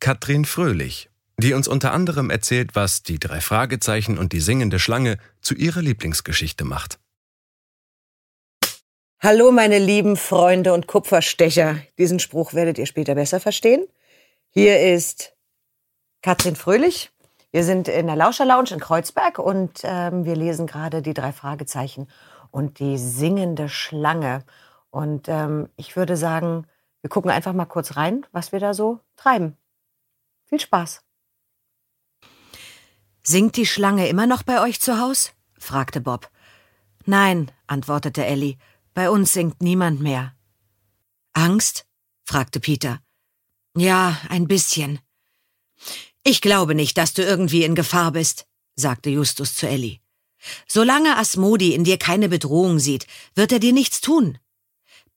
Katrin Fröhlich, die uns unter anderem erzählt, was die drei Fragezeichen und die singende Schlange zu ihrer Lieblingsgeschichte macht. Hallo, meine lieben Freunde und Kupferstecher. Diesen Spruch werdet ihr später besser verstehen. Hier ist Katrin Fröhlich. Wir sind in der Lauscher Lounge in Kreuzberg und ähm, wir lesen gerade die drei Fragezeichen und die singende Schlange. Und ähm, ich würde sagen, wir gucken einfach mal kurz rein, was wir da so treiben. Viel Spaß. Singt die Schlange immer noch bei euch zu Haus? fragte Bob. Nein, antwortete Ellie. Bei uns singt niemand mehr. Angst? fragte Peter. Ja, ein bisschen. Ich glaube nicht, dass du irgendwie in Gefahr bist, sagte Justus zu Ellie. Solange Asmodi in dir keine Bedrohung sieht, wird er dir nichts tun.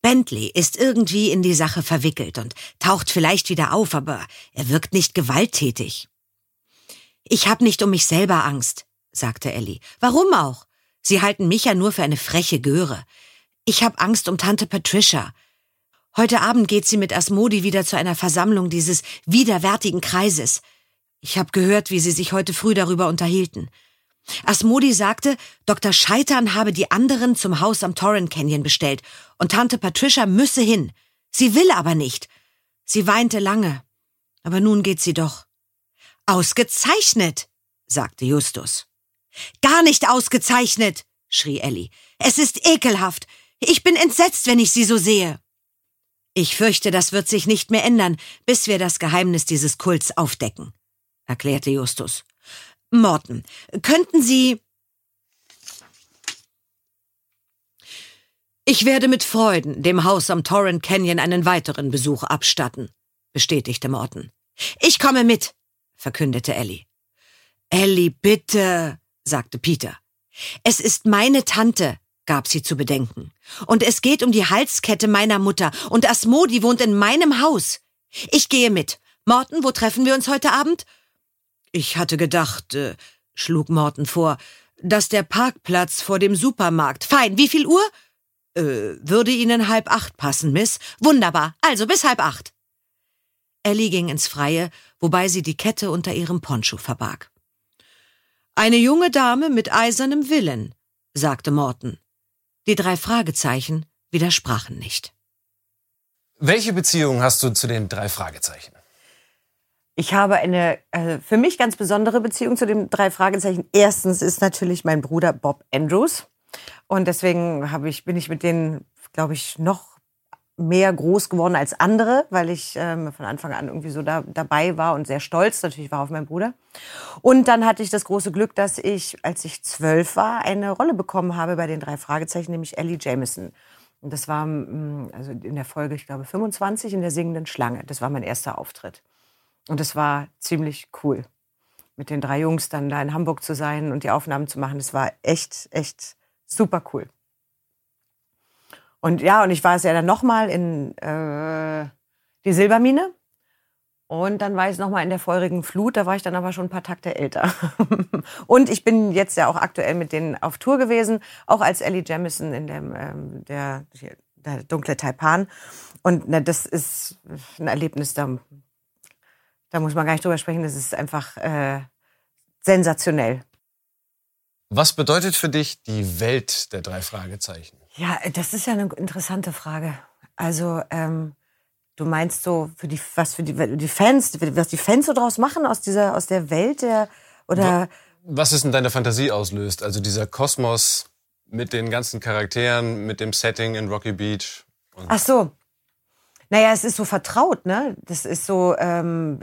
Bentley ist irgendwie in die Sache verwickelt und taucht vielleicht wieder auf, aber er wirkt nicht gewalttätig. Ich hab nicht um mich selber Angst, sagte Ellie. Warum auch? Sie halten mich ja nur für eine freche Göre. Ich habe Angst um Tante Patricia. Heute Abend geht sie mit Asmodi wieder zu einer Versammlung dieses widerwärtigen Kreises. Ich habe gehört, wie sie sich heute früh darüber unterhielten. Asmodi sagte, Dr. Scheitern habe die anderen zum Haus am Torrent Canyon bestellt und Tante Patricia müsse hin. Sie will aber nicht. Sie weinte lange. Aber nun geht sie doch. Ausgezeichnet, sagte Justus. Gar nicht ausgezeichnet, schrie Ellie. Es ist ekelhaft. Ich bin entsetzt, wenn ich sie so sehe. Ich fürchte, das wird sich nicht mehr ändern, bis wir das Geheimnis dieses Kults aufdecken, erklärte Justus. Morton, könnten Sie. Ich werde mit Freuden dem Haus am Torrent Canyon einen weiteren Besuch abstatten, bestätigte Morton. Ich komme mit, verkündete Ellie. Ellie, bitte, sagte Peter. Es ist meine Tante, gab sie zu bedenken. Und es geht um die Halskette meiner Mutter, und Asmodi wohnt in meinem Haus. Ich gehe mit. Morten, wo treffen wir uns heute Abend? Ich hatte gedacht, äh, schlug Morten vor, dass der Parkplatz vor dem Supermarkt. Fein, wie viel Uhr? Äh, würde Ihnen halb acht passen, Miss? Wunderbar, also bis halb acht. Ellie ging ins Freie, wobei sie die Kette unter ihrem Poncho verbarg. Eine junge Dame mit eisernem Willen, sagte Morton. Die drei Fragezeichen widersprachen nicht. Welche Beziehung hast du zu den drei Fragezeichen? Ich habe eine äh, für mich ganz besondere Beziehung zu den drei Fragezeichen. Erstens ist natürlich mein Bruder Bob Andrews. Und deswegen habe ich, bin ich mit denen, glaube ich, noch mehr groß geworden als andere, weil ich ähm, von Anfang an irgendwie so da, dabei war und sehr stolz natürlich war auf meinen Bruder. Und dann hatte ich das große Glück, dass ich, als ich zwölf war, eine Rolle bekommen habe bei den drei Fragezeichen, nämlich Ellie Jameson. Und das war mm, also in der Folge, ich glaube, 25 in der singenden Schlange. Das war mein erster Auftritt. Und das war ziemlich cool, mit den drei Jungs dann da in Hamburg zu sein und die Aufnahmen zu machen. Das war echt, echt super cool. Und ja, und ich war es ja dann nochmal in äh, die Silbermine. Und dann war ich nochmal in der feurigen Flut, da war ich dann aber schon ein paar Takte älter. und ich bin jetzt ja auch aktuell mit denen auf Tour gewesen, auch als Ellie Jamison in dem, ähm, der, der dunkle Taipan. Und na, das ist ein Erlebnis, da, da muss man gar nicht drüber sprechen, das ist einfach äh, sensationell. Was bedeutet für dich die Welt der drei Fragezeichen? Ja, das ist ja eine interessante Frage. Also, ähm, du meinst so für die, was für die, die Fans, was die Fans so draus machen aus dieser, aus der Welt der, oder? Was ist in deiner Fantasie auslöst? Also dieser Kosmos mit den ganzen Charakteren, mit dem Setting in Rocky Beach. Ach so. Naja, es ist so vertraut, ne? Das ist so, ähm,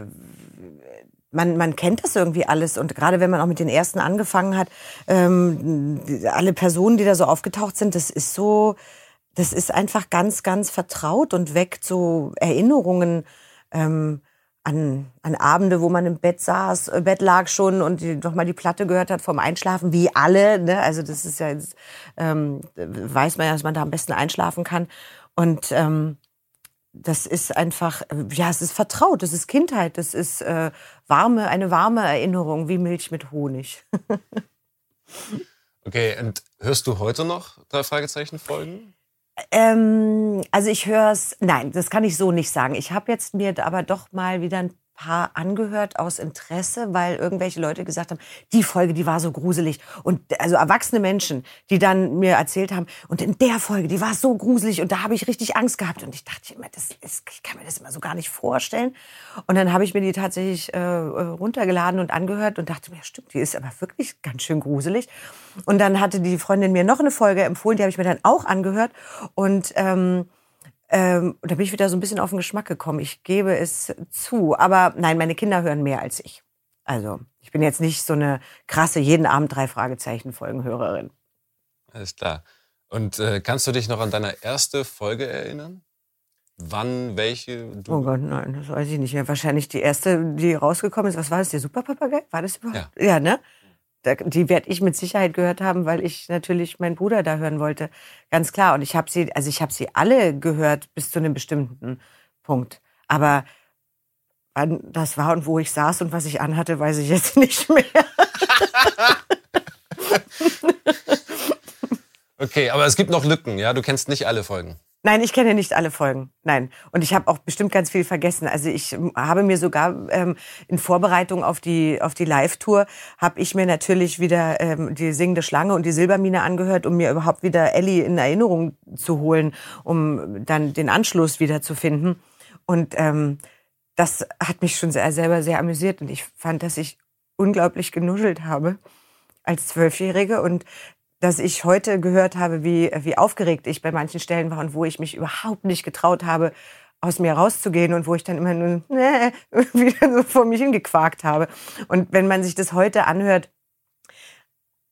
man, man kennt das irgendwie alles und gerade wenn man auch mit den ersten angefangen hat, ähm, alle Personen, die da so aufgetaucht sind, das ist so, das ist einfach ganz, ganz vertraut und weckt so Erinnerungen ähm, an, an Abende, wo man im Bett saß, im äh, Bett lag schon und noch mal die Platte gehört hat vom Einschlafen, wie alle. Ne? Also das ist ja, jetzt, ähm, weiß man ja, dass man da am besten einschlafen kann. Und ähm, das ist einfach, ja, es ist vertraut, das ist Kindheit, das ist äh, warme, eine warme Erinnerung, wie Milch mit Honig. okay, und hörst du heute noch drei Fragezeichen Folgen? Ähm, also ich höre es, nein, das kann ich so nicht sagen. Ich habe jetzt mir aber doch mal wieder ein paar angehört aus Interesse, weil irgendwelche Leute gesagt haben, die Folge, die war so gruselig. Und also erwachsene Menschen, die dann mir erzählt haben, und in der Folge, die war so gruselig und da habe ich richtig Angst gehabt. Und ich dachte immer, das ist, ich kann mir das immer so gar nicht vorstellen. Und dann habe ich mir die tatsächlich äh, runtergeladen und angehört und dachte mir, stimmt, die ist aber wirklich ganz schön gruselig. Und dann hatte die Freundin mir noch eine Folge empfohlen, die habe ich mir dann auch angehört. Und ähm, ähm, da bin ich wieder so ein bisschen auf den Geschmack gekommen. Ich gebe es zu. Aber nein, meine Kinder hören mehr als ich. Also, ich bin jetzt nicht so eine krasse, jeden Abend drei Fragezeichen Folgenhörerin. Alles klar. Und äh, kannst du dich noch an deine erste Folge erinnern? Wann, welche? Du oh Gott, nein, das weiß ich nicht mehr. Wahrscheinlich die erste, die rausgekommen ist. Was war das? Der Superpapagei? War das überhaupt? Ja, ja ne? Die werde ich mit Sicherheit gehört haben, weil ich natürlich meinen Bruder da hören wollte. Ganz klar. Und ich habe sie, also ich habe sie alle gehört bis zu einem bestimmten Punkt. Aber wann das war und wo ich saß und was ich anhatte, weiß ich jetzt nicht mehr. okay, aber es gibt noch Lücken, ja? Du kennst nicht alle Folgen. Nein, ich kenne nicht alle Folgen. Nein. Und ich habe auch bestimmt ganz viel vergessen. Also ich habe mir sogar ähm, in Vorbereitung auf die, auf die Live-Tour, habe ich mir natürlich wieder ähm, die singende Schlange und die Silbermine angehört, um mir überhaupt wieder Ellie in Erinnerung zu holen, um dann den Anschluss wieder zu finden. Und ähm, das hat mich schon sehr, selber sehr amüsiert. Und ich fand, dass ich unglaublich genuschelt habe als Zwölfjährige und dass ich heute gehört habe, wie, wie aufgeregt ich bei manchen Stellen war und wo ich mich überhaupt nicht getraut habe, aus mir rauszugehen und wo ich dann immer nur nee, wieder so vor mich hingequakt habe. Und wenn man sich das heute anhört,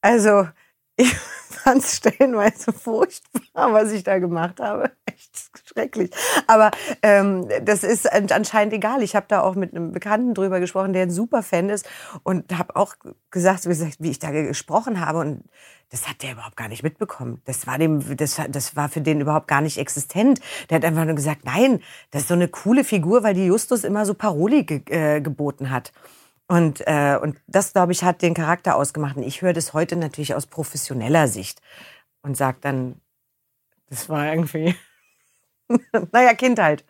also ich fand es stellenweise furchtbar, was ich da gemacht habe. Schrecklich. Aber ähm, das ist anscheinend egal. Ich habe da auch mit einem Bekannten drüber gesprochen, der ein super Fan ist und habe auch gesagt, wie ich da gesprochen habe und das hat der überhaupt gar nicht mitbekommen. Das war dem, das, das war für den überhaupt gar nicht existent. Der hat einfach nur gesagt, nein, das ist so eine coole Figur, weil die Justus immer so Paroli ge äh, geboten hat. Und, äh, und das, glaube ich, hat den Charakter ausgemacht. Und ich höre das heute natürlich aus professioneller Sicht und sage dann, das war irgendwie, naja, Kind halt.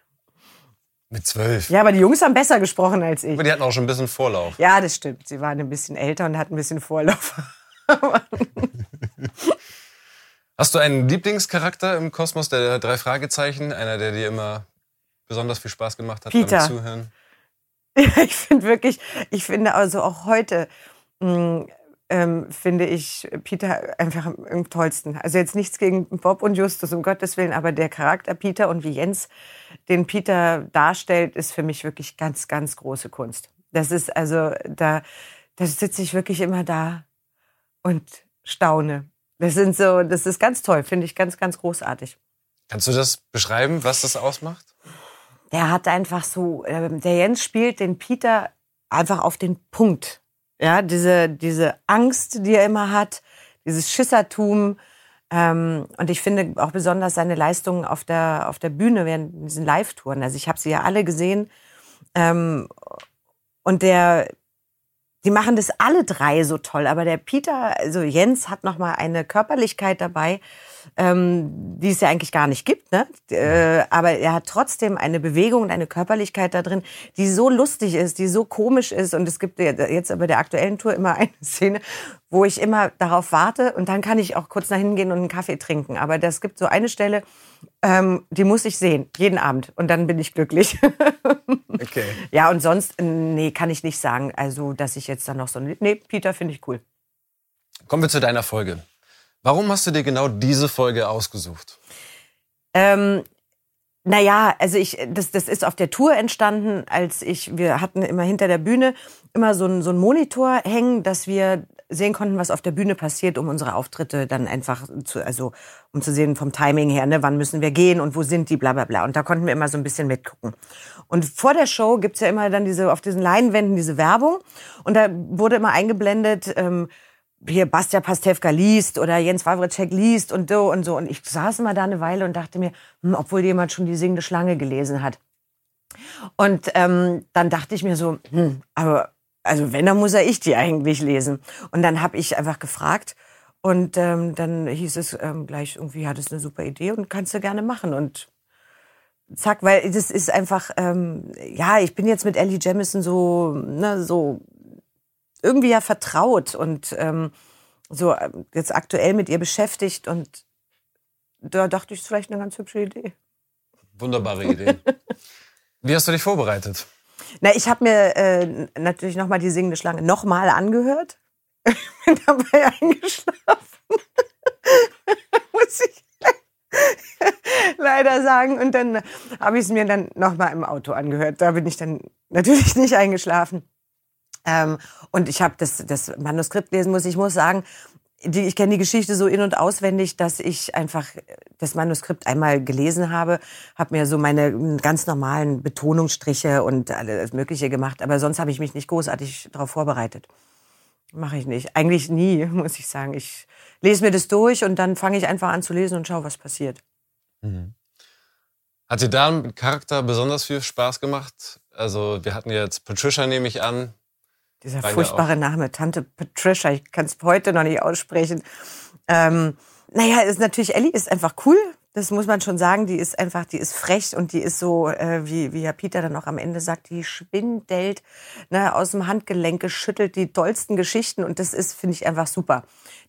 Mit zwölf. Ja, aber die Jungs haben besser gesprochen als ich. Aber die hatten auch schon ein bisschen Vorlauf. Ja, das stimmt. Sie waren ein bisschen älter und hatten ein bisschen Vorlauf. Hast du einen Lieblingscharakter im Kosmos der drei Fragezeichen? Einer, der dir immer besonders viel Spaß gemacht hat Peter. beim Zuhören? Ja, ich finde wirklich, ich finde also auch heute, mh, ähm, finde ich Peter einfach am, tollsten. Also jetzt nichts gegen Bob und Justus, um Gottes Willen, aber der Charakter Peter und wie Jens den Peter darstellt, ist für mich wirklich ganz, ganz große Kunst. Das ist also, da, da sitze ich wirklich immer da und staune. Das sind so, das ist ganz toll, finde ich ganz, ganz großartig. Kannst du das beschreiben, was das ausmacht? der hat einfach so, ähm, der Jens spielt den Peter einfach auf den Punkt. Ja, diese, diese Angst, die er immer hat, dieses Schissertum. Ähm, und ich finde auch besonders seine Leistungen auf der, auf der Bühne während diesen Live-Touren. Also ich habe sie ja alle gesehen. Ähm, und der, die machen das alle drei so toll. Aber der Peter, also Jens hat noch mal eine Körperlichkeit dabei, ähm, die es ja eigentlich gar nicht gibt. Ne? Äh, aber er hat trotzdem eine Bewegung und eine Körperlichkeit da drin, die so lustig ist, die so komisch ist. Und es gibt jetzt aber der aktuellen Tour immer eine Szene, wo ich immer darauf warte und dann kann ich auch kurz nach hinten gehen und einen Kaffee trinken. Aber das gibt so eine Stelle, ähm, die muss ich sehen, jeden Abend. Und dann bin ich glücklich. Okay. ja, und sonst, nee, kann ich nicht sagen. Also, dass ich jetzt dann noch so, nee, Peter finde ich cool. Kommen wir zu deiner Folge. Warum hast du dir genau diese Folge ausgesucht? Ähm, naja, also ich, das, das ist auf der Tour entstanden, als ich, wir hatten immer hinter der Bühne immer so einen, so Monitor hängen, dass wir sehen konnten, was auf der Bühne passiert, um unsere Auftritte dann einfach zu, also um zu sehen vom Timing her, ne, wann müssen wir gehen und wo sind die, bla bla bla. Und da konnten wir immer so ein bisschen mitgucken. Und vor der Show gibt's ja immer dann diese, auf diesen Leinwänden diese Werbung und da wurde immer eingeblendet, ähm, hier Bastia Pastewka liest oder Jens Wawritschek liest und so und so. Und ich saß immer da eine Weile und dachte mir, hm, obwohl jemand schon die singende Schlange gelesen hat. Und ähm, dann dachte ich mir so, hm, aber also wenn, dann muss er ich die eigentlich lesen. Und dann habe ich einfach gefragt und ähm, dann hieß es ähm, gleich, irgendwie hat es eine super Idee und kannst du gerne machen. Und zack, weil das ist einfach, ähm, ja, ich bin jetzt mit Ellie Jamison so, ne, so irgendwie ja vertraut und ähm, so äh, jetzt aktuell mit ihr beschäftigt und da dachte ich, es ist vielleicht eine ganz hübsche Idee. Wunderbare Idee. Wie hast du dich vorbereitet? Na, ich habe mir äh, natürlich nochmal die singende Schlange nochmal angehört. bin dabei eingeschlafen. Muss ich leider sagen. Und dann habe ich es mir dann nochmal im Auto angehört. Da bin ich dann natürlich nicht eingeschlafen. Ähm, und ich habe das, das Manuskript lesen muss. Ich muss sagen, die, ich kenne die Geschichte so in- und auswendig, dass ich einfach das Manuskript einmal gelesen habe, habe mir so meine ganz normalen Betonungsstriche und alles Mögliche gemacht. Aber sonst habe ich mich nicht großartig darauf vorbereitet. Mache ich nicht. Eigentlich nie, muss ich sagen. Ich lese mir das durch und dann fange ich einfach an zu lesen und schaue, was passiert. Mhm. Hat dir da ein Charakter besonders viel Spaß gemacht? Also wir hatten jetzt Patricia, nehme ich an, dieser Beide furchtbare Name, Tante Patricia, ich kann es heute noch nicht aussprechen. Ähm, naja, ist natürlich, Ellie ist einfach cool. Das muss man schon sagen. Die ist einfach, die ist frech und die ist so, äh, wie, wie Herr Peter dann auch am Ende sagt, die schwindelt ne, aus dem Handgelenk, geschüttelt die tollsten Geschichten und das ist, finde ich, einfach super.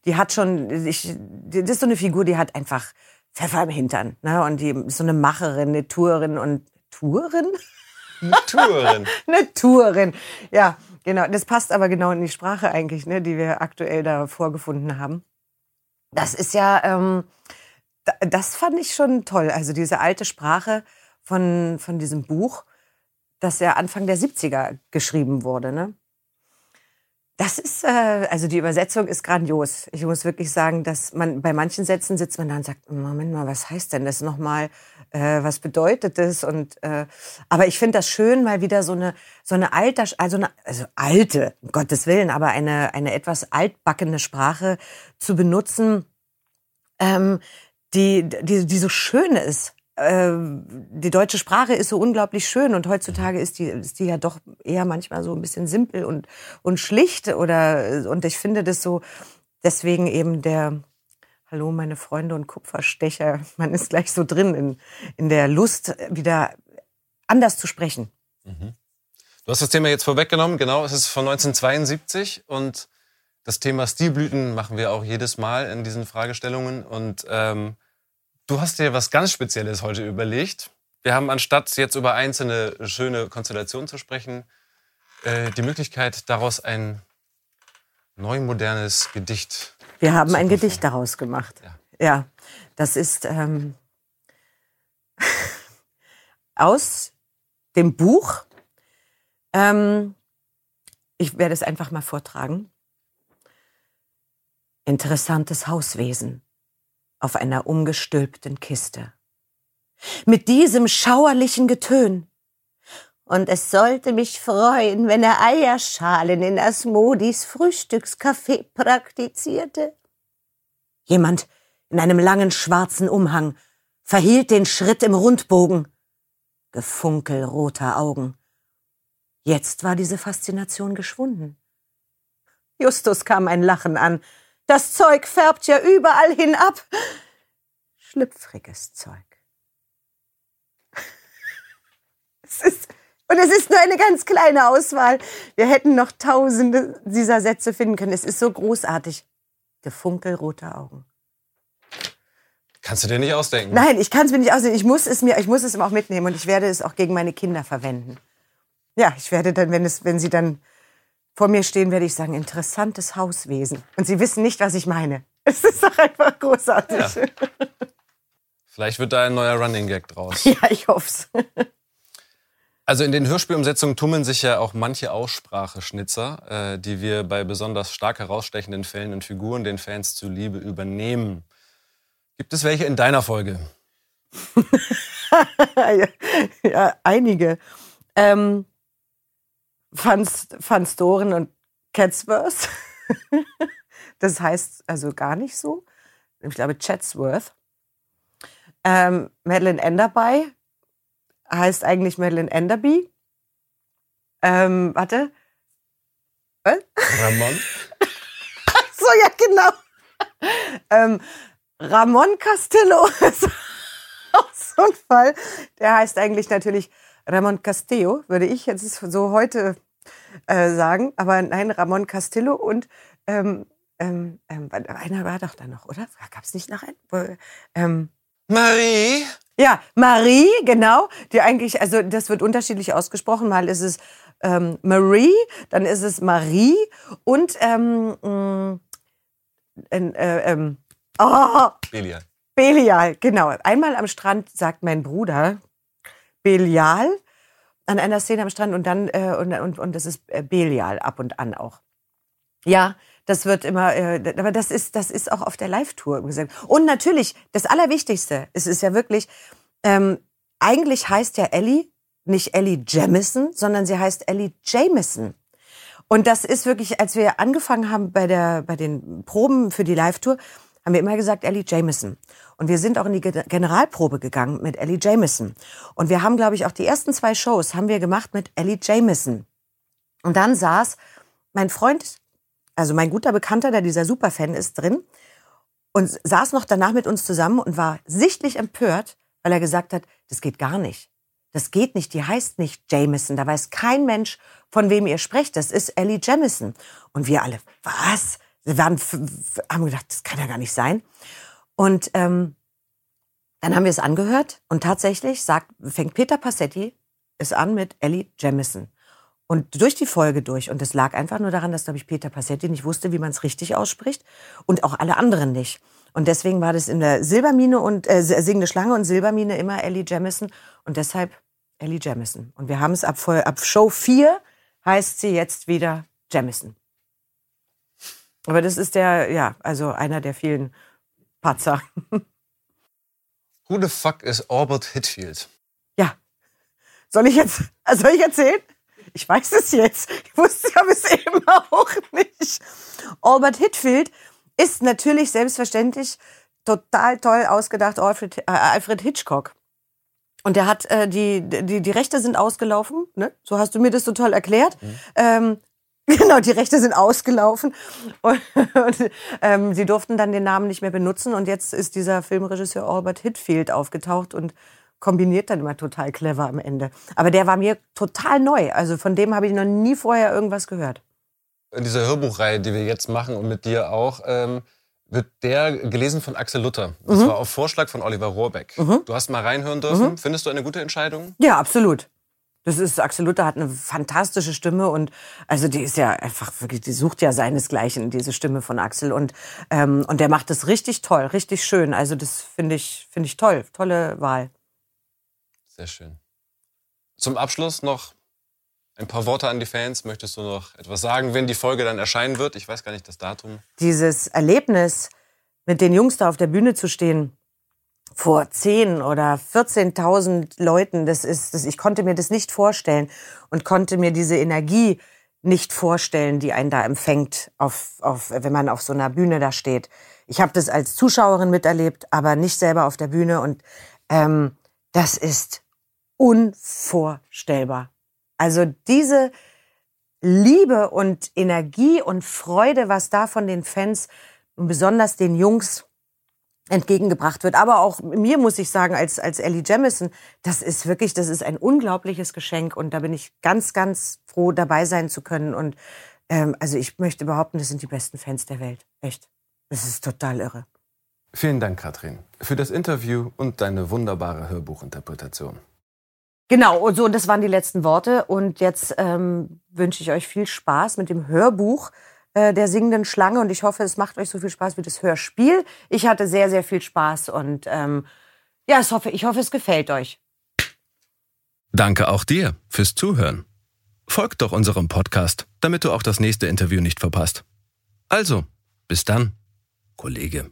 Die hat schon, ich, das ist so eine Figur, die hat einfach Pfeffer im Hintern. Ne? Und die ist so eine Macherin, eine Tourin und Tourin? Tourin. eine Tourin. Ja, genau. Das passt aber genau in die Sprache eigentlich, ne, die wir aktuell da vorgefunden haben. Das ist ja, ähm, das fand ich schon toll. Also diese alte Sprache von, von diesem Buch, das ja Anfang der 70er geschrieben wurde. Ne? Das ist, äh, also die Übersetzung ist grandios. Ich muss wirklich sagen, dass man bei manchen Sätzen sitzt man da und sagt, Moment mal, was heißt denn das nochmal? Äh, was bedeutet das? Und äh, aber ich finde das schön, mal wieder so eine so eine alte, also eine also alte, um Gottes Willen, aber eine eine etwas altbackene Sprache zu benutzen, ähm, die die die so schön ist die deutsche Sprache ist so unglaublich schön und heutzutage ist die, ist die ja doch eher manchmal so ein bisschen simpel und, und schlicht oder, und ich finde das so, deswegen eben der, hallo meine Freunde und Kupferstecher, man ist gleich so drin in, in der Lust, wieder anders zu sprechen. Mhm. Du hast das Thema jetzt vorweggenommen, genau, es ist von 1972 und Das Thema Stilblüten machen wir auch jedes Mal in diesen Fragestellungen. Und ähm, du hast dir was ganz Spezielles heute überlegt. Wir haben anstatt jetzt über einzelne schöne Konstellationen zu sprechen, äh, die Möglichkeit, daraus ein neu modernes Gedicht. Wir haben ein Gedicht daraus gemacht. Ja. Ja, das ist ähm, aus dem Buch. Ähm, ich werde es einfach mal vortragen. Interessantes Hauswesen auf einer umgestülpten Kiste. Mit diesem schauerlichen Getön. Und es sollte mich freuen, wenn er Eierschalen in Asmodis Frühstückscafé praktizierte. Jemand in einem langen schwarzen Umhang verhielt den Schritt im Rundbogen. Gefunkel roter Augen. Jetzt war diese Faszination geschwunden. Justus kam ein Lachen an. Das Zeug färbt ja überall hinab. Schlüpfriges Zeug. Es ist, und es ist nur eine ganz kleine Auswahl. Wir hätten noch tausende dieser Sätze finden können. Es ist so großartig. Gefunkelrote Augen. Kannst du dir nicht ausdenken? Nein, ich kann es mir nicht aussehen. Ich muss es mir, ich muss es auch mitnehmen und ich werde es auch gegen meine Kinder verwenden. Ja, ich werde dann, wenn es, wenn sie dann vor mir stehen, werde ich sagen, interessantes Hauswesen. Und sie wissen nicht, was ich meine. Es ist doch einfach großartig. Ja, Vielleicht wird da ein neuer Running Gag draus. ja ich hoffe es. Also in den Hörspielumsetzungen tummeln sich ja auch manche Ausspracheschnitzer, äh, die wir bei besonders stark herausstechenden Fällen und Figuren den Fans zuliebe übernehmen. Gibt es welche in deiner Folge? ja, einige. Ähm, Van, Van Storen und Catsworth. das heißt also gar nicht so. Ich glaube Chatsworth. Ähm, Madeleine Enderby heißt eigentlich Madeleine Enderby. Ähm, warte. Was? Ramon? so, ja, genau. ähm, Ramon Castillo ist auch so ein Fall. Der heißt eigentlich natürlich Ramon Castillo, würde ich jetzt so heute äh, sagen. Aber nein, Ramon Castillo und ähm, ähm, ähm einer war doch da noch, oder? Gab es nicht noch einen? Ähm, Marie? Ja, Marie, genau. Die eigentlich, also das wird unterschiedlich ausgesprochen. Mal ist es ähm, Marie, dann ist es Marie und ähm, äh, äh, ähm, oh, Belial. Belial, genau. Einmal am Strand sagt mein Bruder Belial an einer Szene am Strand und dann äh, und, und, und das ist äh, Belial ab und an auch. Ja, das wird immer, äh, aber das ist, das ist auch auf der Live-Tour gesagt. Und natürlich, das Allerwichtigste, es ist ja wirklich, ähm, eigentlich heißt ja Ellie nicht Ellie Jamison, sondern sie heißt Ellie Jameson. Und das ist wirklich, als wir angefangen haben bei, der, bei den Proben für die Live-Tour, haben wir immer gesagt Ellie Jameson. Und wir sind auch in die Generalprobe gegangen mit Ellie Jameson. Und wir haben, glaube ich, auch die ersten zwei Shows haben wir gemacht mit Ellie Jameson. Und dann saß mein Freund also mein guter Bekannter, der dieser Superfan ist, drin und saß noch danach mit uns zusammen und war sichtlich empört, weil er gesagt hat, das geht gar nicht. Das geht nicht, die heißt nicht Jameson. Da weiß kein Mensch, von wem ihr sprecht. Das ist Ellie Jamison. Und wir alle, was? Wir waren, haben gedacht, das kann ja gar nicht sein. Und ähm, dann haben wir es angehört und tatsächlich sagt, fängt Peter Passetti es an mit Ellie Jamison. Und durch die Folge durch. Und es lag einfach nur daran, dass, glaube ich, Peter Passetti nicht wusste, wie man es richtig ausspricht. Und auch alle anderen nicht. Und deswegen war das in der Silbermine und äh, Singende Schlange und Silbermine immer Ellie Jamison. Und deshalb Ellie Jamison. Und wir haben es ab, ab Show 4 heißt sie jetzt wieder Jamison. Aber das ist der, ja, also einer der vielen Patzer. Who the fuck is Albert Hitfield? Ja. Soll ich jetzt, soll ich erzählen? Ich weiß es jetzt. Ich wusste aber es eben auch nicht. Albert Hitfield ist natürlich selbstverständlich total toll ausgedacht Alfred, äh, Alfred Hitchcock. Und der hat äh, die, die die Rechte sind ausgelaufen, ne? So hast du mir das so toll erklärt. Mhm. Ähm, Genau, die Rechte sind ausgelaufen und, und ähm, sie durften dann den Namen nicht mehr benutzen und jetzt ist dieser Filmregisseur Albert Hitfield aufgetaucht und kombiniert dann immer total clever am Ende. Aber der war mir total neu. Also von dem habe ich noch nie vorher irgendwas gehört. In dieser Hörbuchreihe, die wir jetzt machen und mit dir auch, ähm, wird der gelesen von Axel Luther. Das Mhm. war auf Vorschlag von Oliver Rohrbeck. Mhm. Du hast mal reinhören dürfen. Mhm. Findest du eine gute Entscheidung? Ja, absolut. Das ist, Axel Luther hat eine fantastische Stimme und also die ist ja einfach wirklich, die sucht ja seinesgleichen, diese Stimme von Axel. Und, ähm, und der macht das richtig toll, richtig schön. Also das finde ich, finde ich toll. Tolle Wahl. Sehr schön. Zum Abschluss noch ein paar Worte an die Fans. Möchtest du noch etwas sagen, wenn die Folge dann erscheinen wird? Ich weiß gar nicht das Datum. Dieses Erlebnis, mit den Jungs da auf der Bühne zu stehen, vor 10 oder 14.000 Leuten, das ist, das, ich konnte mir das nicht vorstellen und konnte mir diese Energie nicht vorstellen, die einen da empfängt, auf, auf, wenn man auf so einer Bühne da steht. Ich habe das als Zuschauerin miterlebt, aber nicht selber auf der Bühne und ähm, das ist unvorstellbar. Also diese Liebe und Energie und Freude, was da von den Fans und besonders den Jungs entgegengebracht wird. Aber auch mir muss ich sagen, als, als Ellie Jamison, das ist wirklich, das ist ein unglaubliches Geschenk und da bin ich ganz, ganz froh, dabei sein zu können. Und ähm, also ich möchte behaupten, das sind die besten Fans der Welt. Echt. Das ist total irre. Vielen Dank, Katrin, für das Interview und deine wunderbare Hörbuchinterpretation. Genau, und so, und das waren die letzten Worte. Und jetzt ähm, wünsche ich euch viel Spaß mit dem Hörbuch äh, der singenden Schlange. Und ich hoffe, es macht euch so viel Spaß wie das Hörspiel. Ich hatte sehr, sehr viel Spaß und ähm, ja, ich hoffe, ich hoffe, es gefällt euch. Danke auch dir fürs Zuhören. Folgt doch unserem Podcast, damit du auch das nächste Interview nicht verpasst. Also, bis dann, Kollege.